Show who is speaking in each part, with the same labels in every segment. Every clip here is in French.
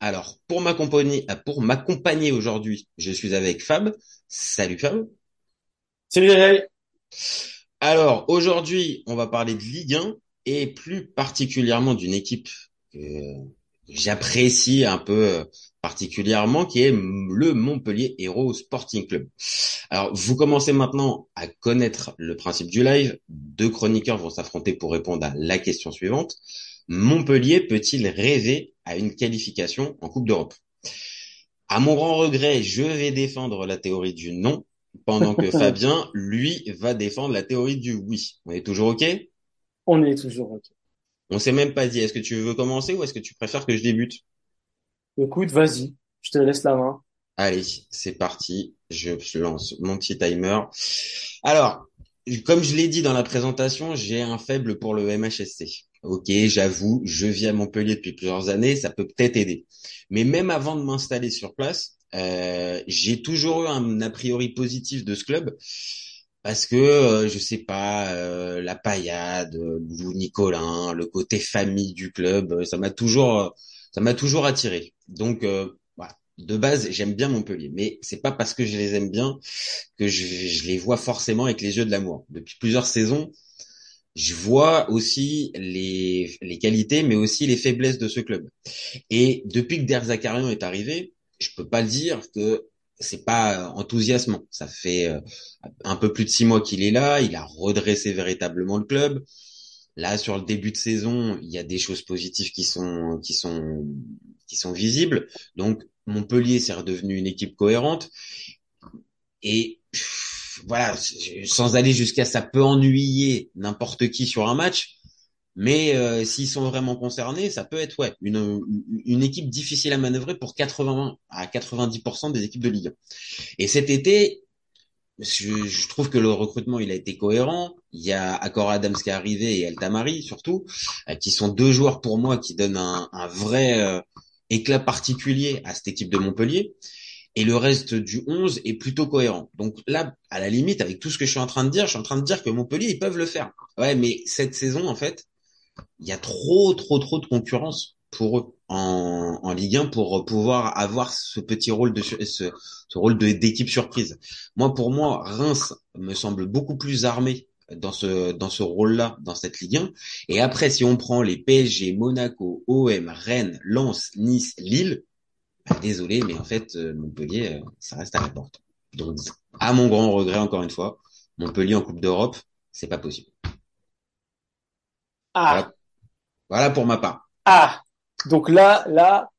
Speaker 1: Alors, pour m'accompagner, pour m'accompagner aujourd'hui, je suis avec Fab. Salut Fab.
Speaker 2: Salut Daniel.
Speaker 1: Alors, aujourd'hui, on va parler de Ligue 1 et plus particulièrement d'une équipe que j'apprécie un peu euh, particulièrement, qui est le Montpellier Hero Sporting Club. Alors, vous commencez maintenant à connaître le principe du live. Deux chroniqueurs vont s'affronter pour répondre à la question suivante. Montpellier peut-il rêver à une qualification en Coupe d'Europe À mon grand regret, je vais défendre la théorie du non, pendant que Fabien, lui, va défendre la théorie du oui. On est toujours OK?
Speaker 2: On est toujours OK.
Speaker 1: On s'est même pas dit, est-ce que tu veux commencer ou est-ce que tu préfères que je débute?
Speaker 2: Écoute, vas-y, je te laisse la main.
Speaker 1: Allez, c'est parti. Je lance mon petit timer. Alors, comme je l'ai dit dans la présentation, j'ai un faible pour le MHSC. Ok, j'avoue, je vis à Montpellier depuis plusieurs années, ça peut peut-être aider. Mais même avant de m'installer sur place, euh, j'ai toujours eu un a priori positif de ce club parce que euh, je sais pas euh, la paillade, Lou Nicolin, le côté famille du club, ça m'a toujours ça m'a toujours attiré. Donc voilà, de base, j'aime bien Montpellier, mais c'est pas parce que je les aime bien que je, je les vois forcément avec les yeux de l'amour. Depuis plusieurs saisons, je vois aussi les, les qualités, mais aussi les faiblesses de ce club. Et depuis que Der Zakarian est arrivé, je peux pas dire que c'est pas enthousiasmant. Ça fait euh, un peu plus de six mois qu'il est là. Il a redressé véritablement le club. Là, sur le début de saison, il y a des choses positives qui sont qui sont qui sont visibles. Donc Montpellier, c'est redevenu une équipe cohérente. Et voilà, sans aller jusqu'à ça peut ennuyer n'importe qui sur un match, mais euh, s'ils sont vraiment concernés, ça peut être ouais une, une équipe difficile à manœuvrer pour 80 à 90% des équipes de Ligue 1. Et cet été, je, je, trouve que le recrutement il a été cohérent. Il y a Accor Adams qui est arrivé et El Tamari surtout, euh, qui sont deux joueurs pour moi qui donnent un, un vrai euh, éclat particulier à cette équipe de Montpellier et le reste du 11 est plutôt cohérent. Donc là, à la limite, avec tout ce que je suis en train de dire, je suis en train de dire que Montpellier, ils peuvent le faire. Ouais, mais cette saison, en fait, il y a trop, trop, trop de concurrence pour eux en, Ligue 1 pour pouvoir avoir ce petit rôle de ce rôle d'équipe surprise. Moi, pour moi, Reims me semble beaucoup plus armé dans ce dans ce rôle-là dans cette Ligue 1. Et après, si on prend les PSG, Monaco, OM, Rennes, Lens, Nice, Lille, désolé, mais en fait, euh, Montpellier, euh, ça reste à la porte. Donc, à mon grand regret, encore une fois, Montpellier en Coupe d'Europe, c'est pas possible.
Speaker 2: Ah.
Speaker 1: Voilà. voilà. pour ma part.
Speaker 2: Ah. Donc là, là,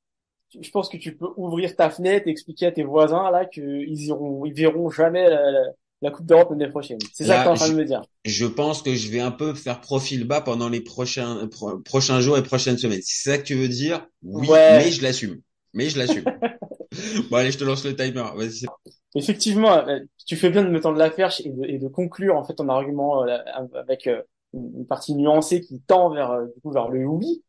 Speaker 2: je pense que tu peux ouvrir ta fenêtre et expliquer à tes voisins là qu'ils iront, ils verront jamais la, la, la Coupe d'Europe l'année prochaine. C'est ça que tu es en train de me dire.
Speaker 1: Je pense que je vais un peu faire profil bas pendant les prochains pro, prochains jours et prochaines semaines. Si c'est ça que tu veux dire, oui,
Speaker 2: Ouais.
Speaker 1: mais je l'assume. Mais je l'assume. bon allez, je te lance le timer. Vas-y.
Speaker 2: Effectivement, euh, tu fais bien de me tendre la perche et de, et de conclure en fait ton argument euh, avec euh, une partie nuancée qui tend vers euh, du coup vers le oui.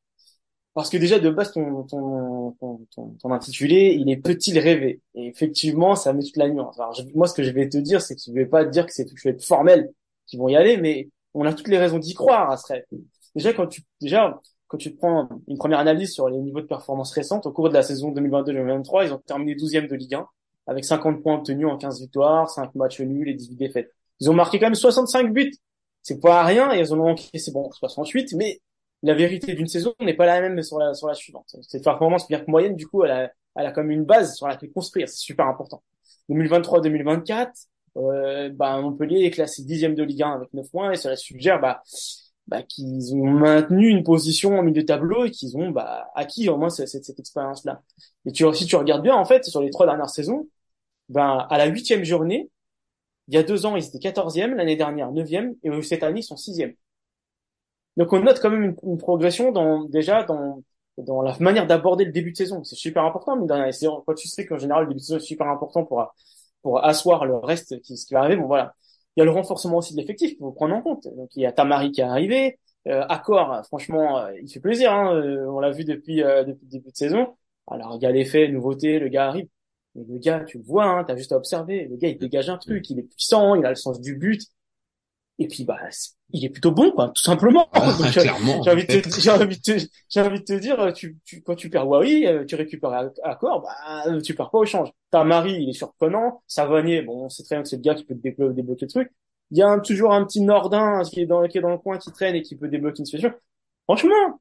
Speaker 2: Parce que déjà de base ton ton, ton, ton, ton intitulé il est peut-il rêver? Et effectivement ça met toute la nuance. Alors je- moi ce que je vais te dire c'est que je vais pas te dire que c'est tout fait formel qui vont y aller mais on a toutes les raisons d'y croire à ce rêve. Déjà quand tu déjà quand tu te prends une première analyse sur les niveaux de performance récentes au cours de la saison 2022-2023 ils ont terminé 12e de Ligue 1 avec 50 points obtenus en 15 victoires, 5 matchs nuls et 18 défaites. Ils ont marqué quand même 65 buts. C'est pas rien, et ils en ont encaissé, bon, 68, mais la vérité d'une saison n'est pas la même sur la, sur la suivante. Cette performance bien que moyenne, du coup, elle a, elle a comme une base sur laquelle construire. C'est super important. 2023-2024, euh, bah, Montpellier est classé dixième de Ligue 1 avec 9 points, et cela suggère, bah, bah, qu'ils ont maintenu une position en milieu de tableau et qu'ils ont, bah, acquis au moins cette, cette, expérience-là. Et tu, si tu regardes bien, en fait, sur les trois dernières saisons, ben, à la huitième journée, il y a deux ans, ils étaient quatorzième, l'année dernière neuvième, et cette année, ils sont sixième. Donc on note quand même une, progression dans, déjà dans, dans la manière d'aborder le début de saison. C'est super important, mais c'est quand tu sais qu'en général le début de saison est super important pour pour asseoir le reste qui ce qui va arriver. Bon voilà, il y a le renforcement aussi de l'effectif qu'il faut prendre en compte. Donc il y a Tamari qui est arrivé, euh, Accor, franchement, euh, il fait plaisir. Hein, euh, on l'a vu depuis euh, depuis le début de saison. Alors il y a l'effet nouveauté, le gars arrive. Mais le gars, tu le vois, hein, t'as juste à observer. Le gars, il dégage un truc, il est puissant, il a le sens du but. Et puis bah il est plutôt bon quoi tout simplement.
Speaker 1: Ah, Donc, clairement
Speaker 2: j'ai envie de te j'ai envie de te j'ai envie de te dire tu, tu quand tu perds Huawei euh, tu récupères à, à corps bah tu perds pas au change. Ta Marie il est surprenant. Savanier bon on sait très bien que c'est le gars qui peut débloquer, débloquer le truc. Il y a un, toujours un petit Nordin qui est dans qui est dans le coin qui traîne et qui peut débloquer une situation. Franchement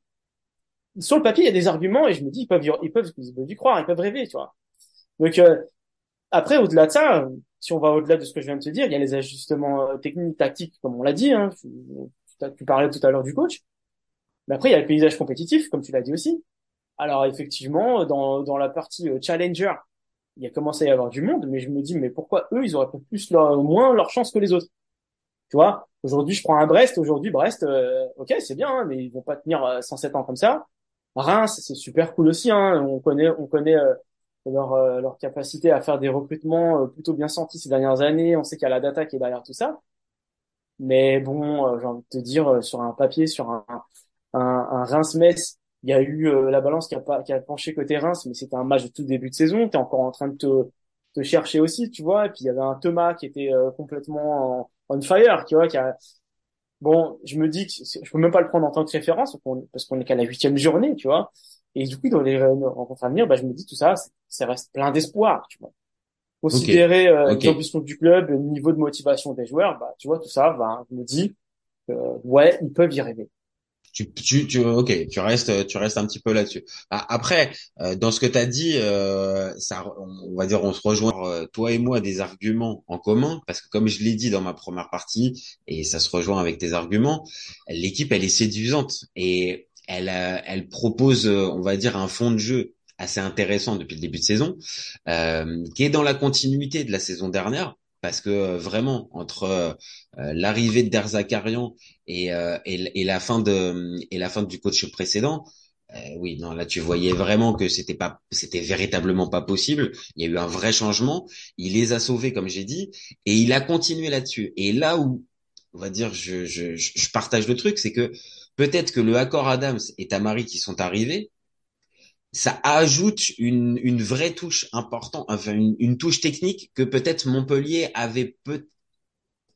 Speaker 2: sur le papier il y a des arguments et je me dis ils peuvent y, ils peuvent ils peuvent y croire ils peuvent rêver tu vois. Donc euh, après au-delà de ça si on va au-delà de ce que je viens de te dire, il y a les ajustements euh, techniques, tactiques, comme on l'a dit. Hein, tu, parlais tout à l'heure du coach. Mais après, il y a le paysage compétitif, comme tu l'as dit aussi. Alors effectivement, dans, dans la partie euh, challenger, il y a commencé à y avoir du monde, mais je me dis, mais pourquoi eux, ils auraient plus leur, moins leur chance que les autres? Tu vois, aujourd'hui, je prends un Brest. Aujourd'hui, Brest, euh, ok, c'est bien, hein, mais ils vont pas tenir 107 ans comme ça. Reims, c'est super cool aussi. Hein, on connaît, on connaît leur, euh, leur capacité à faire des recrutements euh, plutôt bien sentis ces dernières années. On sait qu'il y a la data qui est derrière tout ça. Mais bon, euh, j'ai envie de te dire, sur un papier, sur un, un, un Reims-Metz, il y a eu la balance qui a, pas, qui a penché côté Reims, mais c'était un match de tout début de saison. Tu es encore en train de te, te chercher aussi, tu vois. Et puis il y avait un Thomas qui était complètement on fire, tu vois, qui. Bon, je me dis que je peux même pas le prendre en tant que référence parce qu'on est qu'à la huitième journée, tu vois. Et du coup, dans les rencontres à venir, bah, je me dis tout ça, ça reste plein d'espoir, tu vois. Considérer euh, l'ambition du club, le niveau de motivation des joueurs, bah, tu vois, tout ça, bah, je me dis, euh, ouais, ils peuvent y rêver.
Speaker 1: Tu, tu, tu, ok, tu restes, tu restes un petit peu là-dessus. Ah, après, euh, dans ce que tu as dit, euh, ça, on va dire, on se rejoint, euh, toi et moi, des arguments en commun, parce que comme je l'ai dit dans ma première partie, et ça se rejoint avec tes arguments, l'équipe, elle est séduisante. Et elle, elle propose, euh, on va dire, un fond de jeu assez intéressant depuis le début de saison, euh, qui est dans la continuité de la saison dernière, parce que euh, vraiment entre l'arrivée de Derzakarian et, et, et, la fin de et la fin du coach précédent, oui, non, là tu voyais vraiment que c'était pas, c'était véritablement pas possible. Il y a eu un vrai changement. Il les a sauvés, comme j'ai dit, et il a continué là-dessus. Et là où, on va dire, je, je, je partage le truc, c'est que peut-être que le accord Adams et Tamari qui sont arrivés, ça ajoute une, une vraie touche importante, enfin une, touche technique que peut-être Montpellier avait peu,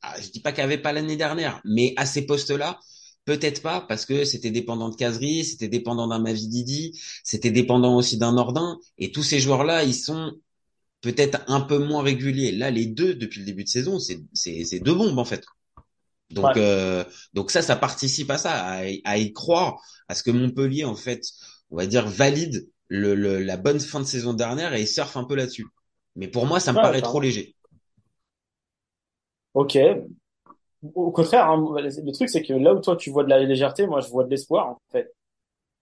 Speaker 1: ah, je dis pas qu'avait pas l'année dernière, mais à ces postes-là, peut-être pas parce que c'était dépendant de Casery, c'était dépendant d'un Mavididi, c'était dépendant aussi d'un Nordin, et tous ces joueurs-là, ils sont peut-être un peu moins réguliers. Là, les deux depuis le début de saison, c'est deux bombes en fait. Donc, euh, donc ça, ça participe à ça, à, y croire, à ce que Montpellier, en fait, on va dire, valide le, la bonne fin de saison dernière et il surfe un peu là-dessus. Mais pour moi, ça me paraît trop léger.
Speaker 2: Ok. Au contraire, hein, le truc, c'est que là où toi, tu vois de la légèreté, moi, je vois de l'espoir, en fait.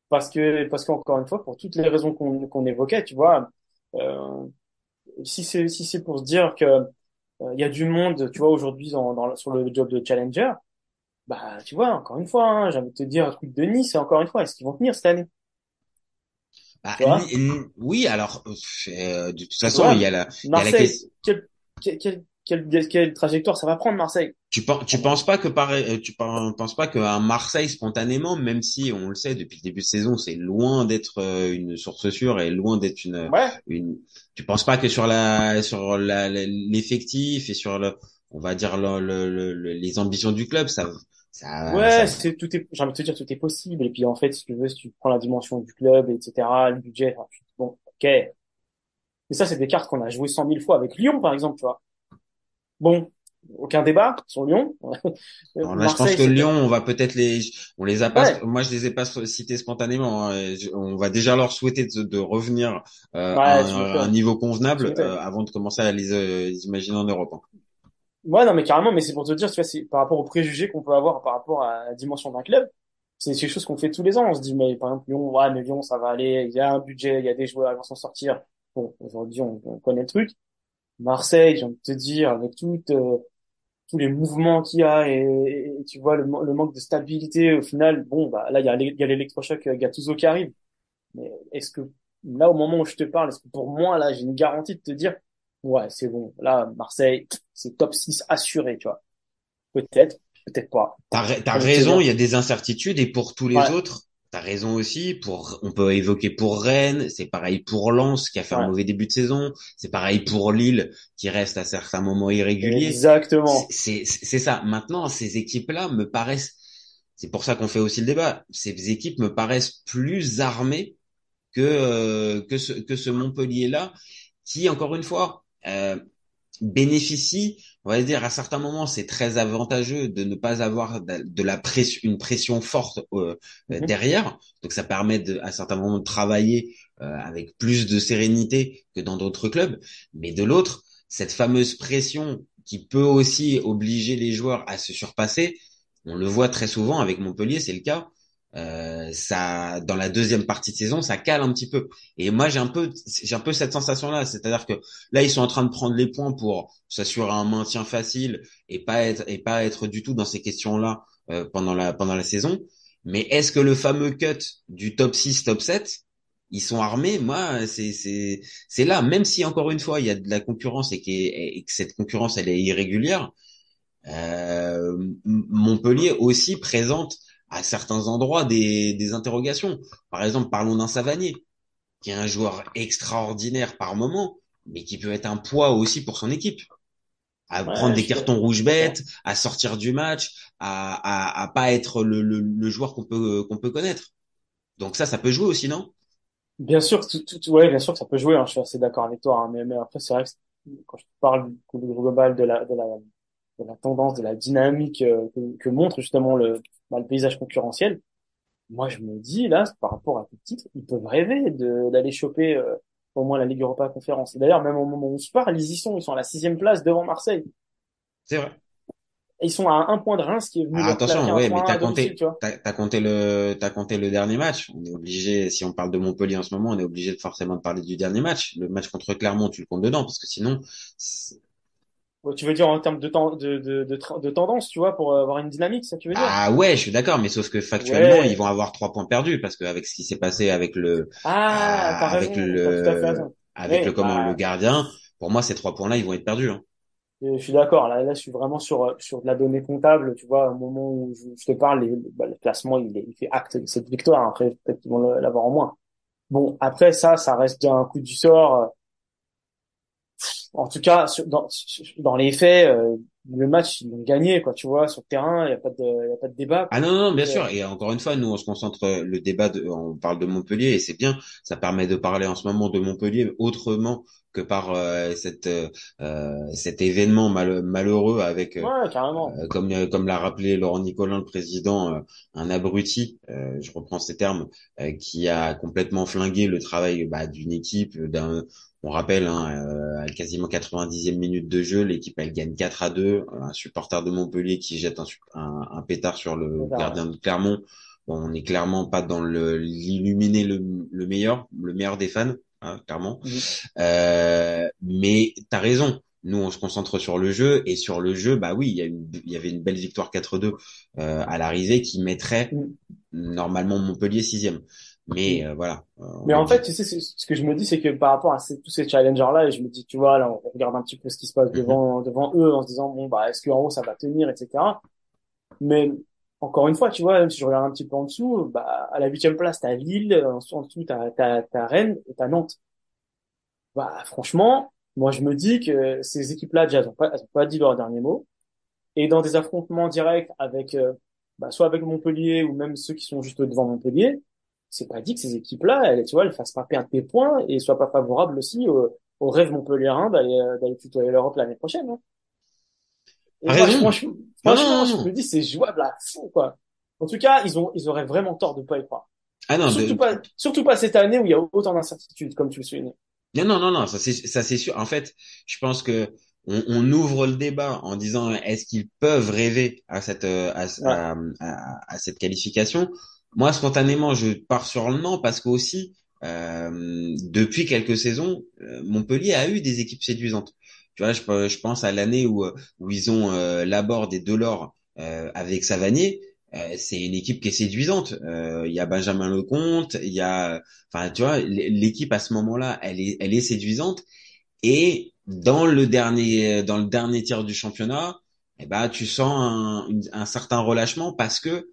Speaker 2: Parce que, parce qu'encore une fois, pour toutes les raisons qu'on qu'on évoquait, tu vois, euh, si c'est si c'est pour se dire que il y a du monde, tu vois, aujourd'hui dans, dans, sur le job de challenger. Bah, tu vois, encore une fois, hein, j'ai envie de te dire un truc de Nice, encore une fois, est-ce qu'ils vont tenir cette année?
Speaker 1: Bah, Oui, alors, euh, de toute façon, il y a la,
Speaker 2: Marseille, y a la... quelle, quelle, quelle, quelle, trajectoire ça va prendre Marseille?
Speaker 1: Tu penses, tu penses pas que pareil, euh, tu penses pas qu'un Marseille spontanément, même si on le sait depuis le début de saison, c'est loin d'être euh, une source sûre et loin d'être une,
Speaker 2: ouais.
Speaker 1: une, tu penses pas que sur la, sur la, l'effectif et sur le, on va dire le, le, les ambitions du club, ça, ça,
Speaker 2: ouais, c'est tout est, j'ai envie de te dire tout est possible. Et puis en fait, si tu veux, si tu prends la dimension du club, etc., le budget, bon, ok. Mais ça, c'est des cartes qu'on a joué cent mille fois avec Lyon, par exemple, tu vois. Bon, aucun débat sur Lyon.
Speaker 1: Alors là, je pense que Lyon, on va peut-être les, on les a pas, moi je les ai pas cités spontanément. Hein. On va déjà leur souhaiter de, de revenir euh, à, un, niveau convenable euh, avant de commencer à les, euh, imaginer en Europe. Hein.
Speaker 2: Ouais, non, mais carrément, mais c'est pour te dire, tu vois, c'est par rapport aux préjugés qu'on peut avoir par rapport à la dimension d'un club. C'est quelque chose qu'on fait tous les ans. On se dit, mais par exemple, Lyon, ouais, mais Lyon, ça va aller. Il y a un budget, il y a des joueurs, ils vont s'en sortir. Bon, aujourd'hui, on, on connaît le truc. Marseille, j'ai envie de te dire, avec tout, euh, tous les mouvements qu'il y a et, tu vois le, le, manque de stabilité au final, bon, bah là il y a, l'électrochoc euh, Gattuso qui arrive. Mais est-ce que là, au moment où je te parle, est-ce que pour moi, là, j'ai une garantie de te dire, ouais, c'est bon, là, Marseille, c'est top 6 assuré, tu vois. Peut-être, peut-être pas.
Speaker 1: T'as,
Speaker 2: te
Speaker 1: raison, il y a des incertitudes et pour tous les
Speaker 2: Ouais.
Speaker 1: autres, t'as raison aussi. Pour, on peut évoquer pour Rennes, c'est pareil pour Lens qui a fait un mauvais début de saison, c'est pareil pour Lille qui reste à certains moments irréguliers.
Speaker 2: Exactement.
Speaker 1: C'est ça. Maintenant, ces équipes-là me paraissent, c'est pour ça qu'on fait aussi le débat. Ces équipes me paraissent plus armées que euh, que ce que ce Montpellier-là, qui encore une fois euh, bénéficie, on va dire à certains moments, c'est très avantageux de ne pas avoir de, la pression, une pression forte euh,
Speaker 2: Mhm.
Speaker 1: derrière. Donc ça permet de, à certains moments de travailler euh, avec plus de sérénité que dans d'autres clubs. Mais de l'autre, cette fameuse pression qui peut aussi obliger les joueurs à se surpasser, on le voit très souvent avec Montpellier, c'est le cas. Euh, ça, dans la deuxième partie de saison, ça cale un petit peu. Et moi, j'ai un peu, j'ai un peu cette sensation-là, c'est-à-dire que là, ils sont en train de prendre les points pour s'assurer un maintien facile et pas être et pas être du tout dans ces questions-là euh, pendant la pendant la saison. Mais est-ce que le fameux cut du top 6, top 7, ils sont armés? Moi, c'est c'est c'est là. Même si encore une fois, il y a de la concurrence et, que cette concurrence elle est irrégulière, euh, Montpellier aussi présente à certains endroits des, des interrogations. Par exemple, parlons d'un Savanier, qui est un joueur extraordinaire par moment, mais qui peut être un poids aussi pour son équipe. À
Speaker 2: Ouais,
Speaker 1: prendre des cartons rouges bêtes, à sortir du match, à, à, à pas être le, le, le joueur qu'on peut, qu'on peut connaître. Donc ça, ça peut jouer aussi, non?
Speaker 2: Bien sûr, tout, tout, ouais, bien sûr que ça peut jouer, hein, je suis assez d'accord avec toi, hein, mais, mais après, c'est vrai que quand je parle du coup, du global de la, de la, de la tendance, de la dynamique euh, que, que montre justement le, bah, le paysage concurrentiel, moi, je me dis, là, par rapport à tout titre, ils peuvent rêver d'aller choper euh, au moins la Ligue Europa Conférence. Et d'ailleurs, même au moment où on se parle, ils y sont, ils sont à la sixième place devant Marseille.
Speaker 1: C'est vrai.
Speaker 2: Et ils sont à un point de Reims qui est venu
Speaker 1: Ah, attention, ouais, mais
Speaker 2: 3-1
Speaker 1: t'as compté, t'as, compté le, t'as compté le dernier match. On est obligé, si on parle de Montpellier en ce moment, on est obligé de forcément de parler du dernier match. Le match contre Clermont, tu le comptes dedans, parce que sinon,
Speaker 2: Tu veux dire en termes de, temps, de, de, de, de tendance, tu vois, pour avoir une dynamique, ça tu veux dire?
Speaker 1: ah ouais, je suis d'accord, mais sauf que factuellement,
Speaker 2: Ouais.
Speaker 1: ils vont avoir trois points perdus, parce qu'avec ce qui s'est passé avec le,
Speaker 2: Ah, t'as
Speaker 1: avec
Speaker 2: raison,
Speaker 1: le- avec
Speaker 2: Ouais,
Speaker 1: le comment,
Speaker 2: bah,
Speaker 1: le gardien, pour moi, ces trois points-là, ils vont être perdus. hein.
Speaker 2: Euh, Je suis d'accord. Là, là, je suis vraiment sur sur de la donnée comptable. Tu vois, au moment où je, je te parle, les- bah, le classement, il, il fait acte de cette victoire. Après, peut-être qu'ils vont l'avoir en moins. Bon, après ça, ça reste un coup du sort. En tout cas, sur- dans dans les faits, euh, le match, ils l'ont gagné, quoi. Tu vois, sur le terrain, il y a pas de il y a pas de débat.
Speaker 1: Ah non, non, bien
Speaker 2: Euh,
Speaker 1: sûr. Et encore une fois, nous, on se concentre, le débat, de, on parle de Montpellier et c'est bien. Ça permet de parler en ce moment de Montpellier autrement que par euh, cette, euh, cet événement mal- malheureux avec, euh,
Speaker 2: Ouais, carrément.
Speaker 1: euh, comme, comme l'a rappelé Laurent Nicolin, le président, euh, un abruti, euh, je reprends ces termes, euh, qui a complètement flingué le travail bah, d'une équipe, d'un on rappelle, hein, euh, à quasiment 90e minute de jeu, l'équipe elle gagne 4 à 2. Un supporter de Montpellier qui jette un, su- un, un pétard sur le gardien de Clermont. Bon, on n'est clairement pas dans l'illuminer le, le meilleur, le meilleur des fans, hein, clairement. Euh, mais t'as raison. Nous, on se concentre sur le jeu et sur le jeu, bah oui, il y, a une, il y avait une belle victoire 4-2 euh, à l'arrivée qui mettrait normalement Montpellier sixième. Mais euh, voilà. Euh,
Speaker 2: Mais en fait, tu sais, ce que je me dis, c'est que par rapport à ces- tous ces challengers-là, je me dis, tu vois, là, on regarde un petit peu ce qui se passe
Speaker 1: Mhm.
Speaker 2: devant, devant eux en se disant, bon, bah, est-ce qu'en haut, ça va tenir, etc. Mais, encore une fois, tu vois, même si je regarde un petit peu en dessous, bah, à la huitième place, t'as Lille, en dessous, t'as, t'as, t'as Rennes et t'as Nantes. Bah, franchement, moi, je me dis que ces équipes-là, déjà, elles ont pas, elles ont pas dit leur dernier mot. Et dans des affrontements directs avec, euh, bah, soit avec Montpellier ou même ceux qui sont juste devant Montpellier, c'est pas dit que ces équipes-là, elles, tu vois, elles fassent pas perdre des points et soient pas favorables aussi au, au rêve montpelliérain d'aller, euh, d'aller tutoyer l'Europe l'année prochaine. Hein. Et moi, franchement, je me dis, c'est jouable à fond, quoi. En tout cas, ils ont, ils auraient vraiment tort de pas y croire.
Speaker 1: Ah non,
Speaker 2: Surtout pas, surtout pas cette année où il y a autant d'incertitudes, comme tu le soulignais.
Speaker 1: Non, non, non, non, ça c'est ça c'est sûr. En fait, je pense que on, on ouvre le débat en disant est-ce qu'ils peuvent rêver à cette euh, à,
Speaker 2: Ouais.
Speaker 1: à, à- à cette qualification? Moi, spontanément, je pars sur le non parce qu'aussi euh, depuis quelques saisons, euh, Montpellier a eu des équipes séduisantes. Tu vois, je, pe- je pense à l'année où où ils ont euh, Laborde et Delors euh, avec Savanier. euh, c'est une équipe qui est séduisante. Euh, Il y a Benjamin Lecomte, il y a, enfin, tu vois, l'équipe à ce moment-là, elle est, elle est séduisante. Et dans le dernier, dans le dernier tiers du championnat, eh ben, tu sens un, un certain relâchement parce que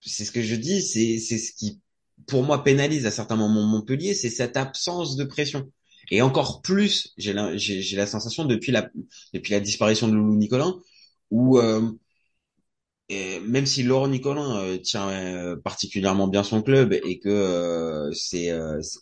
Speaker 1: c'est ce que je dis, c'est, c'est ce qui, pour moi, pénalise à certains moments Montpellier, c'est cette absence de pression. Et encore plus, j'ai la, j'ai, la sensation depuis la, depuis la disparition de Loulou Nicolin, où euh, même si Laurent Nicolin euh, tient euh, particulièrement bien son club et que euh, c'est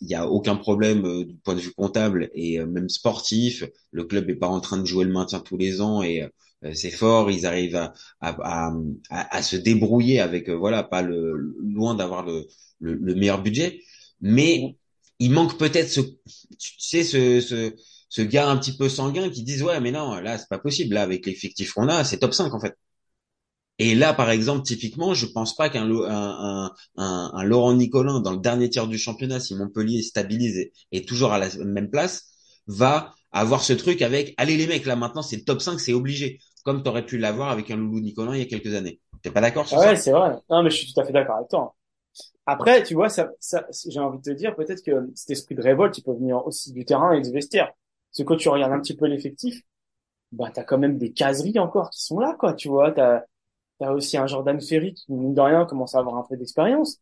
Speaker 1: il y a aucun problème du point de vue comptable et même sportif, le club est pas en train de jouer le maintien tous les ans et c'est fort, ils arrivent à, à, à, à se débrouiller avec voilà pas le loin d'avoir le, le, le, meilleur budget, mais il manque peut-être ce tu sais ce, ce ce gars un petit peu sanguin qui disent ouais mais non là c'est pas possible. Là avec l'effectif qu'on a c'est top 5 en fait. Et là, par exemple, typiquement, je pense pas qu'un un, un, un, Laurent Nicolin dans le dernier tiers du championnat, si Montpellier stabilise et, toujours à la même place, va avoir ce truc avec allez les mecs là maintenant c'est top 5 c'est obligé comme tu aurais pu l'avoir avec un Loulou Nicolin il y a quelques années t'es pas d'accord sur
Speaker 2: ouais,
Speaker 1: ça?
Speaker 2: ouais c'est vrai non mais je suis tout à fait d'accord avec toi après tu vois ça, ça j'ai envie de te dire peut-être que cet esprit de révolte il peut venir aussi du terrain et du vestiaire parce que quand tu regardes un petit peu l'effectif bah t'as quand même des caseries encore qui sont là quoi tu vois t'as T'as aussi un Jordan Ferry qui, mine de rien, commence à avoir un peu d'expérience.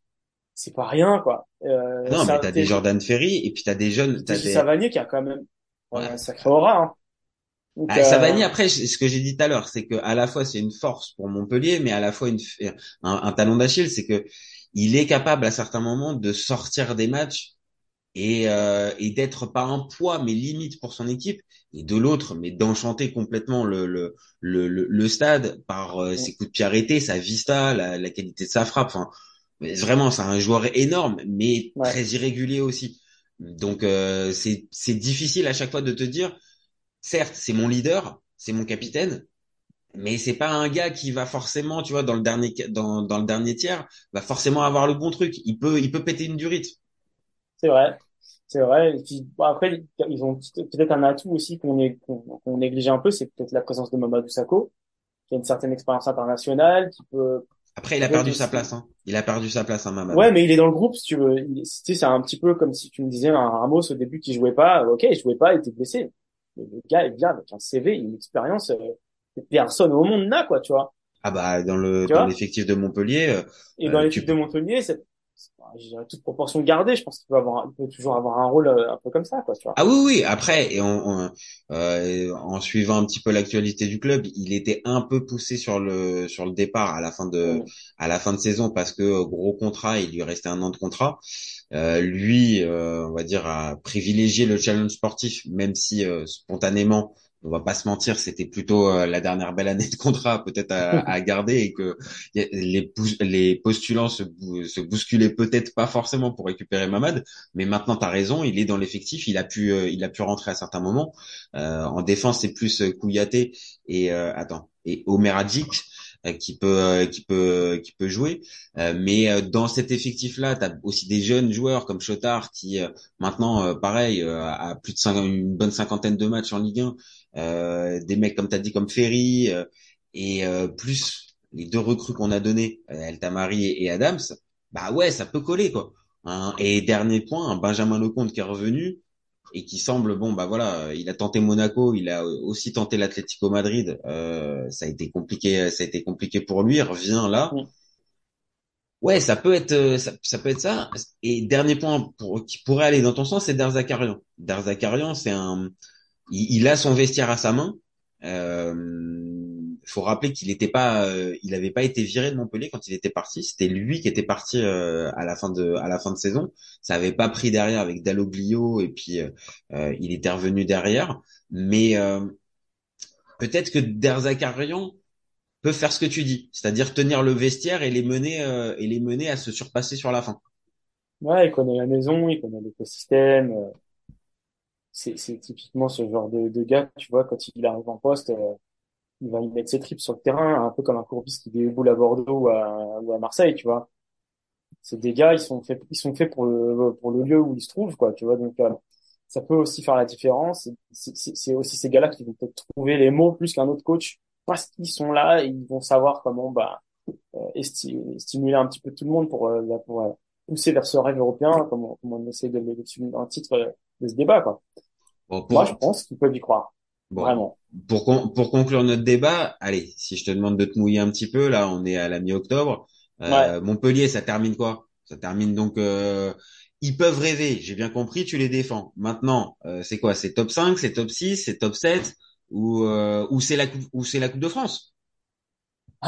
Speaker 2: C'est pas rien, quoi.
Speaker 1: Euh, non, mais t'as des Jordan Ferry et puis t'as des jeunes. T'as des
Speaker 2: Savanier qui a quand même ouais. un sacré aura. Hein.
Speaker 1: Donc, ah, euh... Savanier, après, ce que j'ai dit tout à l'heure, c'est que à la fois c'est une force pour Montpellier, mais à la fois une, un, un talon d'Achille, c'est que il est capable à certains moments de sortir des matchs et, euh, et d'être pas un poids mais limite pour son équipe et de l'autre mais d'enchanter complètement le le, le, le, stade par euh, ses coups de pied arrêtés sa vista la, la qualité de sa frappe. Enfin vraiment c'est un joueur énorme mais ouais. très irrégulier aussi. Donc euh, c'est c'est difficile à chaque fois de te dire certes c'est mon leader c'est mon capitaine mais c'est pas un gars qui va forcément tu vois dans le dernier dans dans le dernier tiers va forcément avoir le bon truc il peut il peut péter une durite
Speaker 2: c'est vrai c'est vrai. Et puis, bon, après, ils ont peut-être un atout aussi qu'on qu'on néglige un peu, c'est peut-être la présence de Mamadou Sakho, qui a une certaine expérience internationale, qui peut.
Speaker 1: Après, il a perdu sa place. Hein. Il a perdu sa place, hein, Mamadou.
Speaker 2: Ouais, mais il est dans le groupe, si tu veux. Tu sais, c'est un petit peu comme si tu me disais un Ramos au début qui jouait pas. Ok, il jouait pas, il était blessé. Mais le gars est bien avec un CV, une expérience euh, que personne au monde n'a, quoi, tu vois.
Speaker 1: Ah bah dans le dans l'effectif de Montpellier. Euh,
Speaker 2: et dans l'effectif tu... de Montpellier, je dirais toute proportion gardée, je pense qu'il peut avoir, il peut toujours avoir un rôle euh, un peu comme ça, quoi, tu vois.
Speaker 1: Ah oui, oui. Après, et on, euh, en suivant un petit peu l'actualité du club, il était un peu poussé sur le sur le départ à la fin de mmh. à la fin de saison parce que euh, gros contrat, il lui restait un an de contrat. Euh, lui, euh, on va dire, a privilégié le challenge sportif, même si euh, spontanément on va pas se mentir, c'était plutôt euh, la dernière belle année de contrat peut-être à, à, garder et que les, les postulants se, se bousculaient peut-être pas forcément pour récupérer Mamad, mais maintenant tu as raison, il est dans l'effectif, il a pu euh, il a pu rentrer à certains moments. Euh, en défense, c'est plus Kouyaté et attends et Omer Adjik qui peut qui peut qui peut jouer mais dans cet effectif là tu as aussi des jeunes joueurs comme Chotard qui maintenant pareil a plus de 5, une bonne cinquantaine de matchs en Ligue 1 euh, des mecs comme tu as dit comme Ferry euh, et euh, plus les deux recrues qu'on a donné, El Tamari et, Adams, bah ouais, ça peut coller quoi. Hein. Et dernier point, Benjamin Lecomte qui est revenu et qui semble bon bah voilà, il a tenté Monaco, il a aussi tenté l'Atlético Madrid, euh, ça a été compliqué, ça a été compliqué pour lui, il revient là. Ouais, ça peut être ça, ça, peut être ça. Et dernier point pour, qui pourrait aller dans ton sens, c'est Derzakarian. Derzakarian, c'est un il, il, a son vestiaire à sa main. Euh, faut rappeler qu'il n'était pas, euh, il n'avait pas été viré de Montpellier quand il était parti. C'était lui qui était parti euh, à la fin de, à la fin de saison. Ça avait pas pris derrière avec Dalloglio et puis euh, il était revenu derrière. Mais peut-être que Derzakarian peut faire ce que tu dis, c'est-à-dire tenir le vestiaire et les mener et les mener à se surpasser sur la fin.
Speaker 2: Ouais, il connaît la maison, il connaît l'écosystème c'est typiquement ce genre de, de, gars, tu vois, quand il arrive en poste, euh, il va y mettre ses tripes sur le terrain, un peu comme un courbis qui déboule à Bordeaux ou à, ou à Marseille, tu vois. C'est des gars, ils sont faits, ils sont faits pour le, pour le lieu où ils se trouvent, quoi, tu vois. Donc, euh, ça peut aussi faire la différence. C'est aussi ces gars-là qui vont peut-être trouver les mots plus qu'un autre coach parce qu'ils sont là et ils vont savoir comment, bah, euh, et, sti- stimuler un petit peu tout le monde pour, euh, bah, pour euh, pousser vers ce rêve européen, comme on, comme on essaie de le le titre de ce débat, quoi.
Speaker 1: Bon, pour,
Speaker 2: Moi, je pense qu'ils peuvent y croire,
Speaker 1: bon,
Speaker 2: vraiment.
Speaker 1: pour, con- pour conclure notre débat, allez, si je te demande de te mouiller un petit peu, là, on est à la mi-octobre. Euh, Montpellier, ça termine quoi? Ça termine donc, euh, ils peuvent rêver. J'ai bien compris, tu les défends. Maintenant, euh, c'est quoi? C'est top 5, c'est top 6, c'est top 7 ou, euh, ou c'est la coupe, ou c'est la Coupe de France?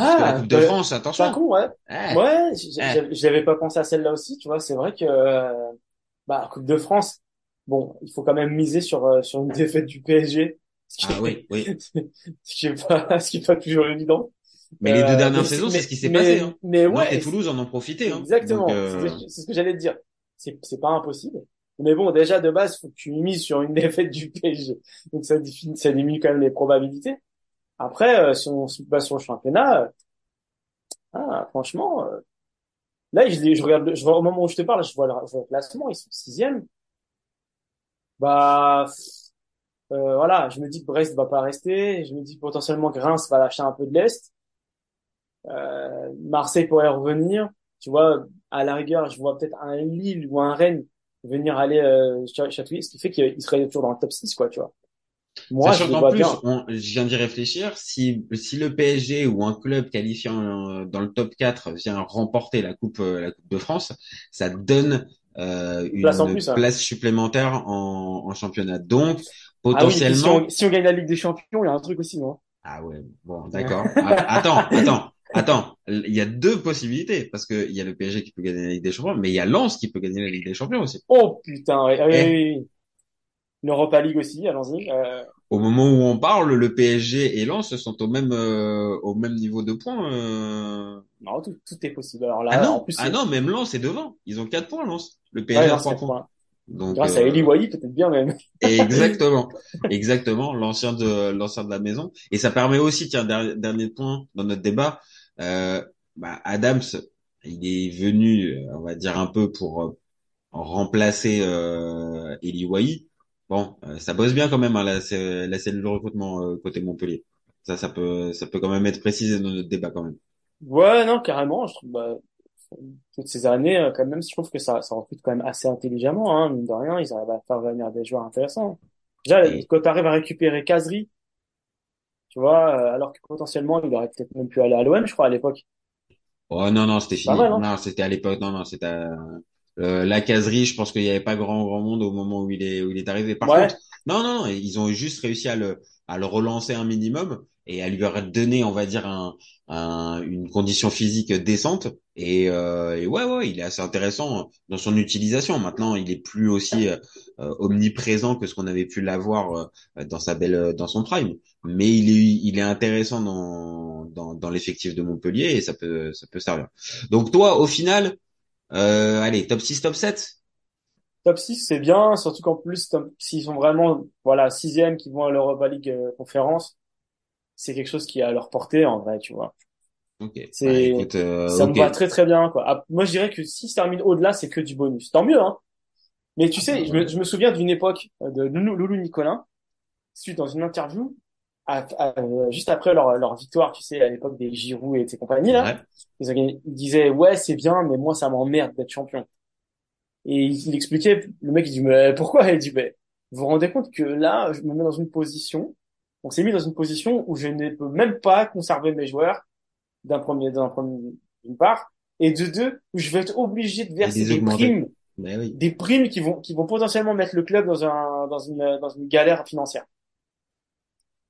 Speaker 1: Parce que la
Speaker 2: Ah,
Speaker 1: Coupe de
Speaker 2: bah,
Speaker 1: France,
Speaker 2: pas
Speaker 1: attention.
Speaker 2: con, ouais.
Speaker 1: Eh,
Speaker 2: Ouais, j-
Speaker 1: eh.
Speaker 2: j'avais pas pensé à celle-là aussi, tu vois. C'est vrai que, euh, bah, Coupe de France, bon, il faut quand même miser sur, sur une défaite du PSG.
Speaker 1: Ah oui, oui.
Speaker 2: ce qui est pas, ce qui est pas toujours évident.
Speaker 1: Mais les deux
Speaker 2: Euh,
Speaker 1: dernières saisons, c'est ce qui s'est passé. Hein.
Speaker 2: Mais
Speaker 1: Nantes
Speaker 2: ouais,
Speaker 1: et Toulouse en ont profité. Hein.
Speaker 2: exactement.
Speaker 1: Euh,
Speaker 2: C'est ce que j'allais te dire. C'est, c'est pas impossible. Mais bon, déjà, de base, faut que tu mises sur une défaite du PSG. Donc, ça diminue quand même les probabilités. Après, euh, si on se base sur le championnat, euh, ah, franchement, euh, là, je, je regarde, je vois, au moment où je te parle, je vois le, je vois le classement, ils sont sixième. Bah, euh, voilà, je me dis que Brest va pas rester. Je me dis que potentiellement que Reims va lâcher un peu de l'Est. Euh, Marseille pourrait revenir. Tu vois, à la rigueur, je vois peut-être un Lille ou un Rennes venir aller euh, ch- chatouiller, ce qui fait qu'il serait toujours dans le top 6, quoi, tu vois. Moi, je
Speaker 1: Sachant qu'en plus, on, je viens d'y réfléchir, si, si le PSG ou un club qualifié dans le top 4 vient remporter la Coupe, euh, la Coupe de France, ça donne euh, une
Speaker 2: Place en plus, hein.
Speaker 1: place supplémentaire en, en championnat. Donc,
Speaker 2: Ah oui, si
Speaker 1: potentiellement...
Speaker 2: on, si on gagne la Ligue des Champions, il y a un truc aussi, non?
Speaker 1: Ah ouais, bon, d'accord. Ah, attends, attends, attends. Il y a deux possibilités, parce que il y a le PSG qui peut gagner la Ligue des Champions, mais il y a Lens qui peut gagner la Ligue des Champions aussi.
Speaker 2: Oh putain, oui, oui,
Speaker 1: Eh.
Speaker 2: oui, oui. L'Europa League aussi, allons-y. Euh,
Speaker 1: Au moment où on parle, le PSG et Lens sont au même euh, au même niveau de points. euh.
Speaker 2: non, tout, tout est possible. Alors là,
Speaker 1: Ah
Speaker 2: en
Speaker 1: non,
Speaker 2: plus,
Speaker 1: ah non, même Lens est devant. Ils ont quatre points, Lens. Le PSG a points. Donc
Speaker 2: Grâce à
Speaker 1: euh,
Speaker 2: Eli Wahi, peut-être bien même.
Speaker 1: exactement, exactement, l'ancien de l'ancien de la maison. Et ça permet aussi, tiens, dernier, dernier point dans notre débat, euh, bah, Adams, il est venu, euh, on va dire un peu pour euh, remplacer euh, Eli Wahi. Bon, euh, ça bosse bien quand même hein, la, la cellule de recrutement euh, côté Montpellier. Ça, ça peut, ça peut quand même être précisé dans notre débat quand même.
Speaker 2: Ouais, non, carrément. Je trouve, bah, toutes ces années, euh, quand même, je trouve que ça, ça recrute quand même assez intelligemment, hein, mine de rien. Ils arrivent à faire venir des joueurs intéressants. Déjà, quand tu arrives à récupérer Kazri, tu vois, euh, alors que potentiellement, il aurait peut-être même pu aller à l'OM, je crois, à l'époque.
Speaker 1: Oh non non, c'était fini.
Speaker 2: mal, hein.
Speaker 1: Non, c'était à l'époque. Non non, c'était à- euh, la caserie. Je pense qu'il n'y avait pas grand grand monde au moment où il est où il est arrivé. Par
Speaker 2: Ouais.
Speaker 1: contre, non non, non, ils ont juste réussi à le à le relancer un minimum et à lui donner, on va dire un, un une condition physique décente. Et, euh, et ouais ouais, il est assez intéressant dans son utilisation. Maintenant, il est plus aussi euh, euh, omniprésent que ce qu'on avait pu l'avoir euh, dans sa belle dans son prime. Mais il est il est intéressant dans dans, dans l'effectif de Montpellier et ça peut ça peut servir. Donc toi, au final, euh, allez, top 6, top 7
Speaker 2: Top 6, c'est bien, surtout qu'en plus, s'ils sont vraiment, voilà, sixième, qui vont à l'Europa League euh, conférence, c'est quelque chose qui est à leur portée, en vrai, tu vois.
Speaker 1: Ok.
Speaker 2: C'est-
Speaker 1: euh,
Speaker 2: Ça me va très très bien, quoi. Ah, moi, je dirais que s'ils se terminent au-delà, c'est que du bonus. Tant mieux, hein. Mais tu sais, je me, je me souviens d'une époque euh, de Loulou, Loulou Nicolin, suite dans une interview, à- à- euh, juste après leur, leur victoire, tu sais, à l'époque des Giroud et de ses compagnies, là.
Speaker 1: Ouais.
Speaker 2: Ils disaient, ouais, c'est bien, mais moi, ça m'emmerde d'être champion. Et il, il expliquait, le mec, il dit, mais pourquoi? Il dit, mais vous vous rendez compte que là, je me mets dans une position, on s'est mis dans une position où je ne peux même pas conserver mes joueurs, d'un premier, d'un premier, d'une part, et de deux, où je vais être obligé de verser des primes,
Speaker 1: Ben oui.
Speaker 2: des primes qui vont, qui vont potentiellement mettre le club dans un, dans une, dans une galère financière.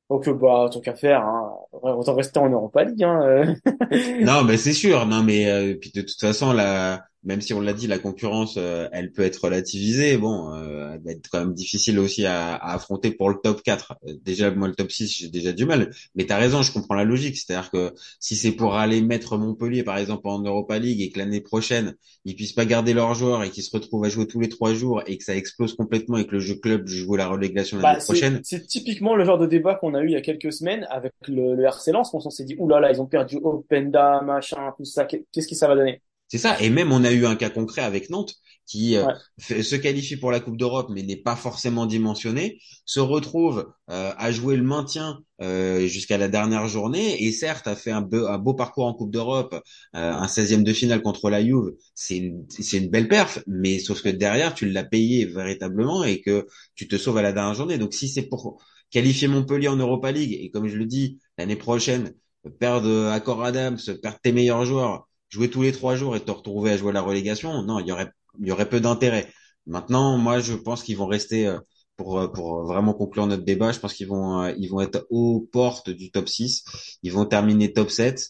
Speaker 2: Donc, euh, bah, tant qu'à faire, hein, autant rester en Europa League, hein.
Speaker 1: Non, mais c'est sûr. Non, mais euh, puis de toute façon, la, même si on l'a dit, la concurrence, euh, elle peut être relativisée. Bon, euh, elle va être quand même difficile aussi à, à affronter pour le top 4. Euh, Déjà, moi, le top 6, j'ai déjà du mal. Mais t'as raison, je comprends la logique. C'est-à-dire que si c'est pour aller mettre Montpellier, par exemple, en Europa League et que l'année prochaine, ils puissent pas garder leurs joueurs et qu'ils se retrouvent à jouer tous les trois jours et que ça explose complètement et que le jeu club joue la relégation l'année
Speaker 2: Bah,
Speaker 1: prochaine.
Speaker 2: c'est typiquement le genre de débat qu'on a eu il y a quelques semaines avec le, le RC Lens, qu'on s'est dit, là là, ils ont perdu Openda, machin, tout ça, qu'est- qu'est-ce que ça va donner?
Speaker 1: C'est ça. Et même on a eu un cas concret avec Nantes qui euh,
Speaker 2: Ouais.
Speaker 1: se qualifie pour la Coupe d'Europe mais n'est pas forcément dimensionné, se retrouve euh, à jouer le maintien euh, jusqu'à la dernière journée et certes a fait un, beau, un beau parcours en Coupe d'Europe, euh, un 16e de finale contre la Juve, c'est une, c'est une belle perf, mais sauf que derrière tu l'as payé véritablement et que tu te sauves à la dernière journée. Donc si c'est pour qualifier Montpellier en Europa League et comme je le dis l'année prochaine perdre Accor Adams, perdre tes meilleurs joueurs, jouer tous les trois jours et te retrouver à jouer à la relégation, non, il y aurait il y aurait peu d'intérêt. Maintenant, moi, je pense qu'ils vont rester euh, pour euh, pour vraiment conclure notre débat. Je pense qu'ils vont euh, ils vont être aux portes du top 6. Ils vont terminer top 7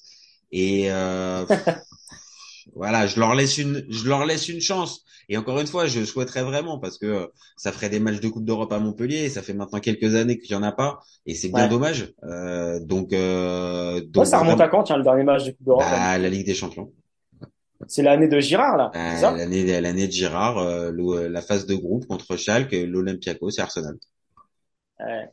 Speaker 1: et euh, voilà, je leur laisse une je leur laisse une chance. Et encore une fois, je souhaiterais vraiment parce que euh, ça ferait des matchs de Coupe d'Europe à Montpellier. Et ça fait maintenant quelques années qu'il y en a pas et c'est bien
Speaker 2: Ouais.
Speaker 1: dommage. Euh, donc euh, donc
Speaker 2: Ouais, ça remonte à quand, tiens, le dernier match de Coupe d'Europe?
Speaker 1: bah, la Ligue des Champions.
Speaker 2: C'est l'année de Girard, là. c'est
Speaker 1: Euh, l'année l'année de Girard, euh, le- la phase de groupe contre Schalke, l'Olympiakos et Arsenal.
Speaker 2: Ouais.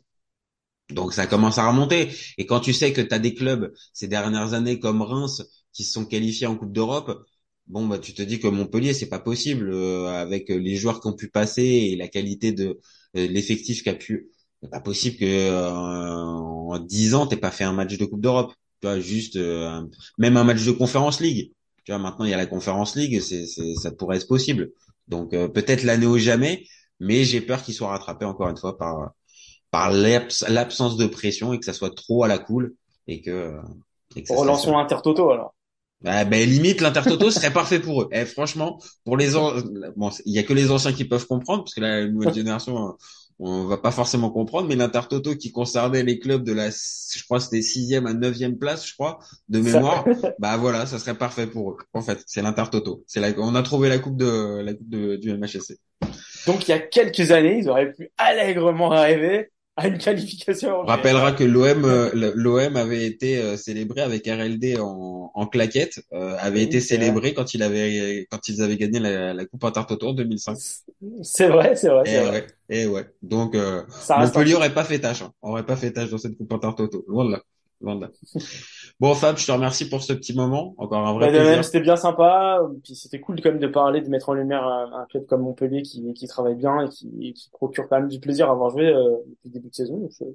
Speaker 1: Donc ça commence à remonter. Et quand tu sais que tu as des clubs ces dernières années comme Reims qui se sont qualifiés en Coupe d'Europe, bon bah tu te dis que Montpellier c'est pas possible euh, avec les joueurs qui ont pu passer et la qualité de euh, l'effectif qu'a pu. C'est pas possible que euh, en 10 ans t'aies pas fait un match de Coupe d'Europe. Tu vois juste euh, même un match de Conférence League. Tu vois maintenant il y a la Conférence League, c'est c'est ça pourrait être possible. Donc euh, peut-être l'année ou jamais, mais j'ai peur qu'il soit rattrapé encore une fois par par l'abs- l'absence de pression et que ça soit trop à la cool et que, et que
Speaker 2: Relançons l'Intertoto, alors.
Speaker 1: Ah, ben limite l'Intertoto serait parfait pour eux. Eh, franchement, pour les an- bon, il y a que les anciens qui peuvent comprendre parce que la nouvelle génération euh, on va pas forcément comprendre, mais l'Intertoto qui concernait les clubs de la, je crois c'était sixième à neuvième place, je crois, de mémoire. bah voilà, ça serait parfait pour eux. En fait, c'est l'Intertoto. C'est la, on a trouvé la coupe de la coupe de, du MHSC.
Speaker 2: Donc, il y a quelques années, ils auraient pu allègrement rêver à une qualification
Speaker 1: On rappellera que l'OM euh, l'OM avait été euh, célébré avec RLD en, en claquette, euh, avait
Speaker 2: Oui,
Speaker 1: été célébré quand il avait quand ils avaient gagné la, la coupe Intertoto en 2005.
Speaker 2: C'est vrai, c'est vrai,
Speaker 1: Et
Speaker 2: c'est vrai.
Speaker 1: ouais, et ouais. Donc euh, Montpellier aurait pas fait tâche, hein. aurait pas fait tâche dans cette coupe Intertoto. Loin de là, loin de là. Bon Fab, je te remercie pour ce petit moment. Encore un vrai
Speaker 2: Bah,
Speaker 1: plaisir.
Speaker 2: c'était bien sympa. Puis c'était cool quand même de parler, de mettre en lumière un, un club comme Montpellier qui, qui travaille bien et qui, et qui procure quand même du plaisir à avoir joué euh, depuis le début de saison. Donc, euh,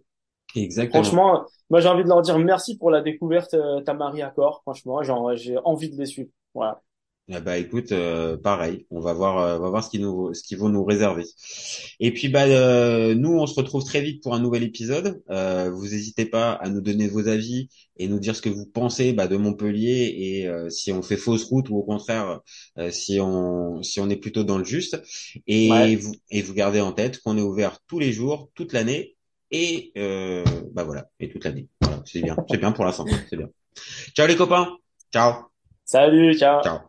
Speaker 1: Exactement.
Speaker 2: franchement, moi j'ai envie de leur dire merci pour la découverte euh, Tamari Accor. Franchement, j'ai envie de les suivre. Voilà.
Speaker 1: Eh bah écoute, euh, pareil, on va voir, euh, on va voir ce qu'ils nous, ce qu'ils vont nous réserver. Et puis bah euh, nous, on se retrouve très vite pour un nouvel épisode. Euh, vous n'hésitez pas à nous donner vos avis et nous dire ce que vous pensez bah, de Montpellier et euh, si on fait fausse route ou au contraire euh, si on, si on est plutôt dans le juste. Et
Speaker 2: Ouais.
Speaker 1: vous, et vous gardez en tête qu'on est ouvert tous les jours, toute l'année et euh, bah voilà, et toute l'année. Voilà, c'est bien, c'est bien pour la fin, c'est bien. Ciao les copains, ciao,
Speaker 2: Salut, ciao.
Speaker 1: ciao.